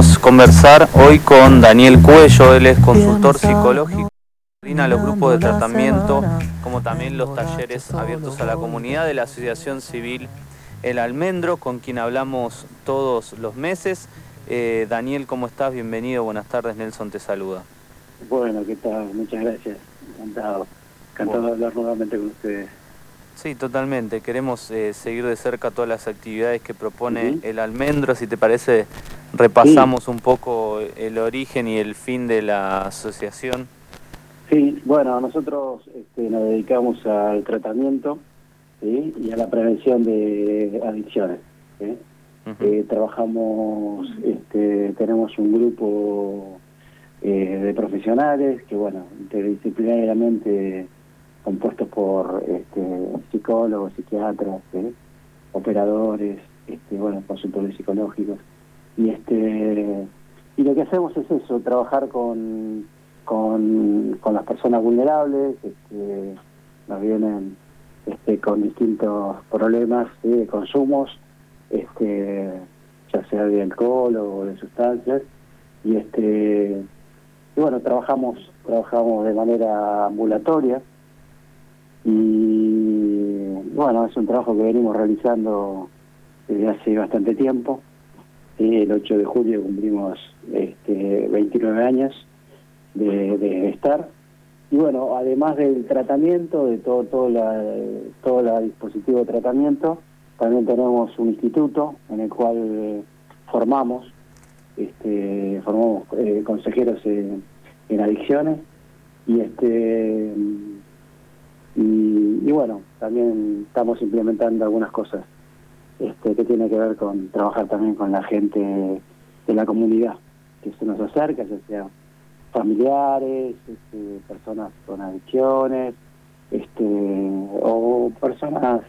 Queremos conversar hoy con Daniel Cuello, él es consultor psicológico, coordina los grupos de tratamiento, como también los talleres abiertos a la comunidad de la Asociación Civil El Almendro, con quien hablamos todos los meses. Eh, Daniel, ¿cómo estás? Bienvenido, buenas tardes, Nelson te saluda. Bueno, ¿qué tal? Muchas gracias, encantado, encantado de hablar nuevamente con ustedes. Sí, totalmente. Queremos eh, seguir de cerca todas las actividades que propone el Almendro. Si te parece, repasamos un poco el origen y el fin de la asociación. Sí, bueno, nosotros este, nos dedicamos al tratamiento y a la prevención de adicciones. Eh, trabajamos, este, tenemos un grupo eh, de profesionales que, bueno, interdisciplinariamente compuestos por este, psicólogos, psiquiatras, operadores, este, bueno, consultores psicológicos. Y este y lo que hacemos es eso, trabajar con, con, las personas vulnerables, este, nos vienen este, con distintos problemas de consumos, este, ya sea de alcohol o de sustancias, y este y bueno, trabajamos, trabajamos de manera ambulatoria, y bueno, es un trabajo que venimos realizando desde hace bastante tiempo. El 8 de julio cumplimos este, 29 años de, estar. Y bueno, además del tratamiento, de todo, todo, la, todo el dispositivo de tratamiento, también tenemos un instituto en el cual eh, formamos, este, formamos eh, consejeros en adicciones y este y, bueno, también estamos implementando algunas cosas este, que tiene que ver con trabajar también con la gente de la comunidad que se nos acerca, ya sea familiares, este, personas con adicciones, este, o personas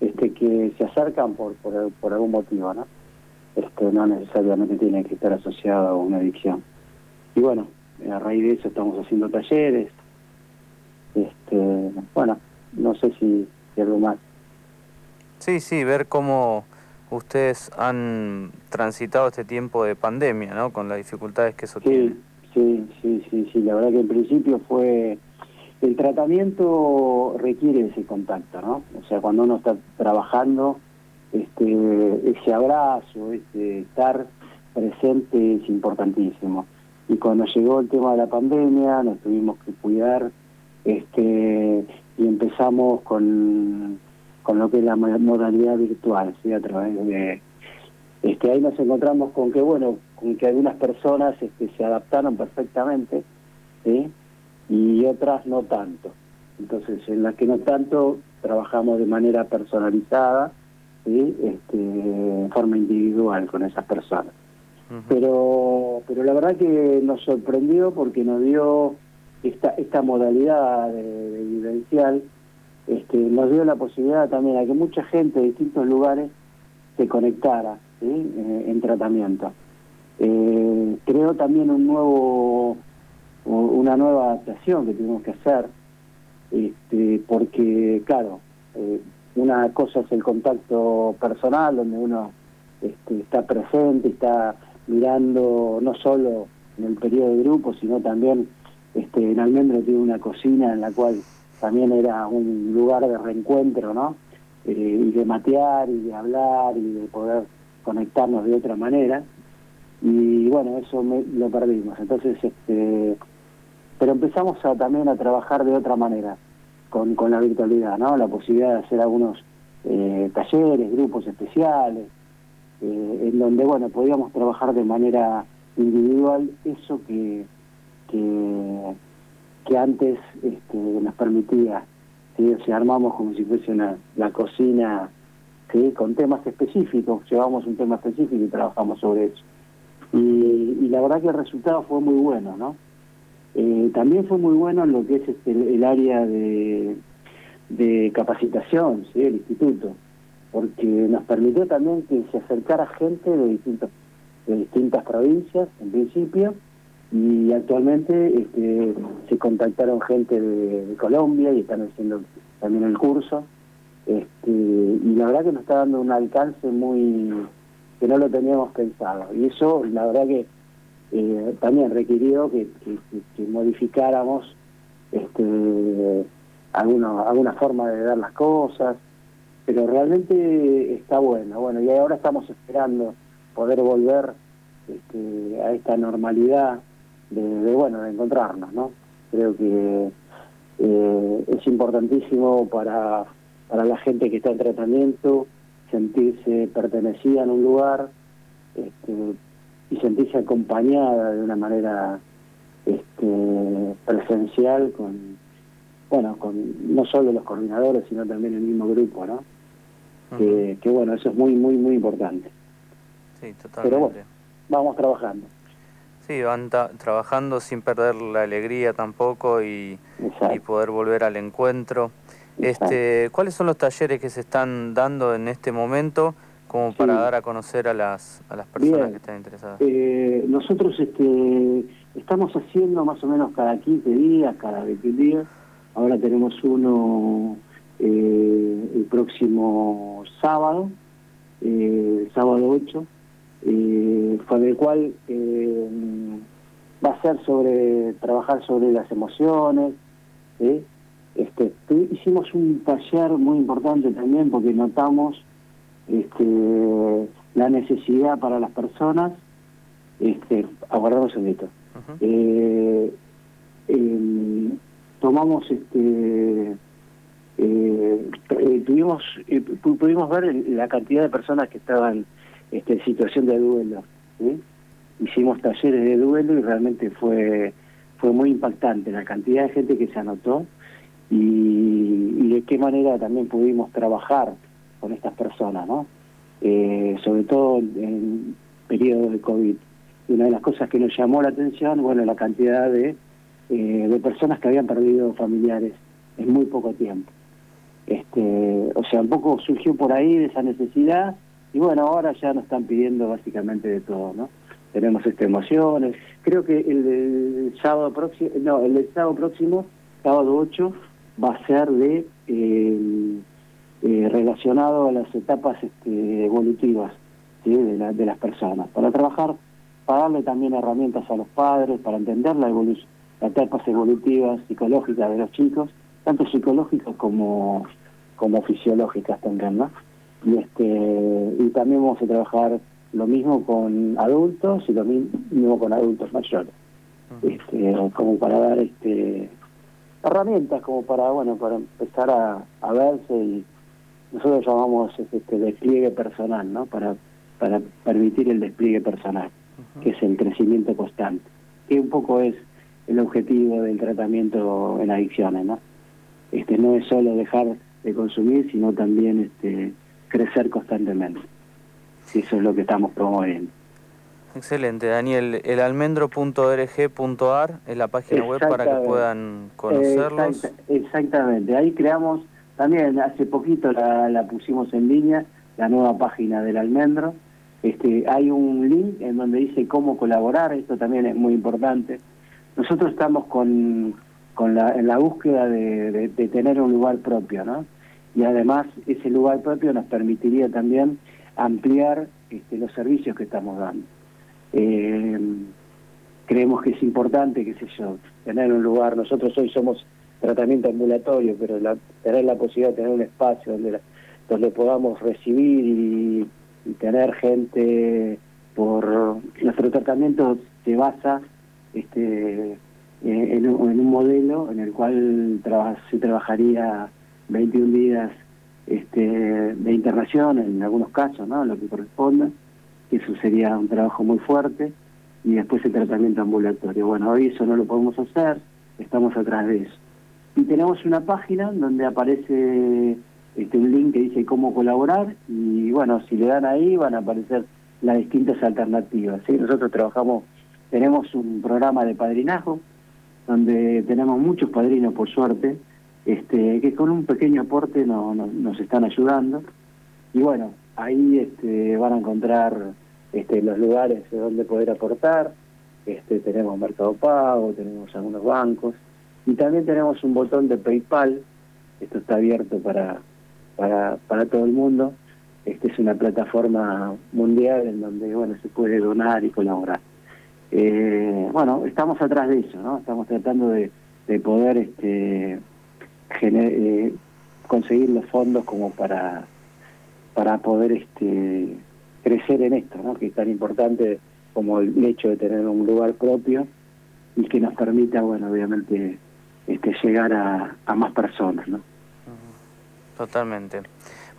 este, que se acercan por, por, por algún motivo, ¿no? Este, no necesariamente tiene que estar asociado a una adicción. Y bueno, a raíz de eso estamos haciendo talleres, este, bueno, no sé si, algo más. Sí, sí, ver cómo ustedes han transitado este tiempo de pandemia, ¿no? Con las dificultades que eso sí, tiene. Sí, sí, sí, sí, la verdad que en principio fue... El tratamiento requiere ese contacto, ¿no? O sea, cuando uno está trabajando, este, ese abrazo, este, estar presente es importantísimo. Y cuando llegó el tema de la pandemia, nos tuvimos que cuidar este y empezamos con, con lo que es la modalidad virtual, ¿sí? a través de... Este, ahí nos encontramos con que, bueno, con que algunas personas este, se adaptaron perfectamente, ¿sí? y otras no tanto. Entonces, en las que no tanto, trabajamos de manera personalizada, ¿sí? este, en forma individual con esas personas. Pero pero la verdad que nos sorprendió porque nos dio esta, esta modalidad de, vivencial este, nos dio la posibilidad también a que mucha gente de distintos lugares se conectara eh, en tratamiento. Eh, creo también un nuevo una nueva adaptación que tenemos que hacer, este, porque claro, eh, una cosa es el contacto personal, donde uno este, está presente, está mirando no solo en el periodo de grupo, sino también este, en Almendro tiene una cocina en la cual también era un lugar de reencuentro, ¿no? Eh, y de matear y de hablar y de poder conectarnos de otra manera. Y bueno, eso lo perdimos. Entonces, este, pero empezamos a, también a trabajar de otra manera con, con la virtualidad, ¿no? La posibilidad de hacer algunos eh, talleres, grupos especiales, eh, en donde, bueno, podíamos trabajar de manera individual eso que que, antes este, nos permitía, si armamos como si fuese una, la cocina ¿sí? con temas específicos, llevamos un tema específico y trabajamos sobre eso. Y, la verdad que el resultado fue muy bueno, ¿no? Eh, también fue muy bueno en lo que es este, el, área de, de capacitación, ¿sí? el instituto, porque nos permitió también que se acercara gente de, distintos, de distintas provincias, en principio, y actualmente este, se contactaron gente de, Colombia y están haciendo también el curso este, y la verdad que nos está dando un alcance muy que no lo teníamos pensado. Y eso, la verdad que eh, también requirió que, modificáramos este, alguna, alguna forma de ver las cosas, pero realmente está bueno. Bueno, y ahora estamos esperando poder volver este, a esta normalidad de, bueno, de encontrarnos, ¿no? Creo que eh, es importantísimo para, para la gente que está en tratamiento sentirse pertenecida en un lugar este, y sentirse acompañada de una manera este, presencial con, bueno, con no solo los coordinadores, sino también el mismo grupo, ¿no? que, bueno, eso es muy, muy, muy importante. Sí, totalmente. Pero bueno, vamos trabajando. Sí, van trabajando sin perder la alegría tampoco y, y poder volver al encuentro. Este, ¿Cuáles son los talleres que se están dando en este momento como para dar a conocer a las, a las personas que están interesadas? Eh, nosotros este, estamos haciendo más o menos cada 15 días, cada 20 días. Ahora tenemos uno eh, el próximo sábado, eh, sábado 8, eh, con el cual eh, va a ser sobre trabajar sobre las emociones. Este, hicimos un taller muy importante también porque notamos este, la necesidad para las personas. Este, aguardamos un segundito. Eh, em, tomamos este eh, tuvimos pudimos ver la cantidad de personas que estaban este, situación de duelo. Hicimos talleres de duelo y realmente fue, fue muy impactante la cantidad de gente que se anotó y, de qué manera también pudimos trabajar con estas personas, ¿no? Eh, sobre todo en periodo de COVID. una de las cosas que nos llamó la atención, bueno, la cantidad de, eh, de personas que habían perdido familiares en muy poco tiempo. Este, o sea, un poco surgió por ahí de esa necesidad y bueno, ahora ya nos están pidiendo básicamente de todo, ¿no? Tenemos estas emociones. Creo que el, sábado próximo, no, el sábado próximo, sábado 8, va a ser de eh, eh, relacionado a las etapas este, evolutivas de, de las personas. Para trabajar, para darle también herramientas a los padres, para entender la las etapas evolutivas psicológicas de los chicos, tanto psicológicas como, como fisiológicas también, ¿no? Y este y también vamos a trabajar lo mismo con adultos y lo mismo con adultos mayores. Este, como para dar este herramientas como para bueno para empezar a, a verse y nosotros llamamos este despliegue personal no para para permitir el despliegue personal que es el crecimiento constante que un poco es el objetivo del tratamiento en adicciones no este no es solo dejar de consumir sino también este crecer constantemente. Eso es lo que estamos promoviendo. Excelente, Daniel. El almendro.org.ar es la página web para que puedan conocerlos. exactamente, ahí creamos, también hace poquito la, la, pusimos en línea, la nueva página del almendro. Este, hay un link en donde dice cómo colaborar, esto también es muy importante. Nosotros estamos con, con la, en la búsqueda de, de tener un lugar propio, ¿no? Y además ese lugar propio nos permitiría también ampliar este, los servicios que estamos dando. Eh, creemos que es importante, qué sé yo, tener un lugar, nosotros hoy somos tratamiento ambulatorio, pero tener la posibilidad de tener un espacio donde, donde podamos recibir y, tener gente por nuestro tratamiento se basa este, en, en, un modelo en el cual se trabajaría 21 días este, de internación en algunos casos, ¿no? Lo que corresponda, que eso sería un trabajo muy fuerte, y después el tratamiento ambulatorio. Bueno, hoy eso no lo podemos hacer, estamos atrás de eso. Y tenemos una página donde aparece este, un link que dice cómo colaborar, y bueno, si le dan ahí van a aparecer las distintas alternativas. Nosotros trabajamos, tenemos un programa de padrinazgo, donde tenemos muchos padrinos por suerte, este, que con un pequeño aporte no, nos están ayudando. Y bueno, ahí este, van a encontrar este, los lugares donde poder aportar. Este, tenemos Mercado Pago, tenemos algunos bancos y también tenemos un botón de PayPal. Esto está abierto para, para, para todo el mundo. Este es una plataforma mundial en donde bueno se puede donar y colaborar. Eh, bueno, estamos atrás de eso, ¿no? Estamos tratando de, poder este, eh, conseguir los fondos como para para poder este crecer en esto, ¿no? Que es tan importante como el hecho de tener un lugar propio y que nos permita, bueno, obviamente, este, llegar a, a más personas, ¿no? Totalmente.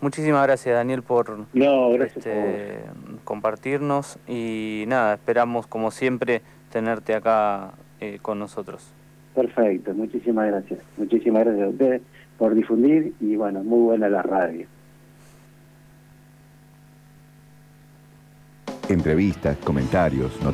Muchísimas gracias Daniel por, este, compartirnos y nada, esperamos como siempre tenerte acá eh, con nosotros. Perfecto, muchísimas gracias. Muchísimas gracias a ustedes por difundir y bueno, muy buena la radio. Entrevistas, comentarios, noticias.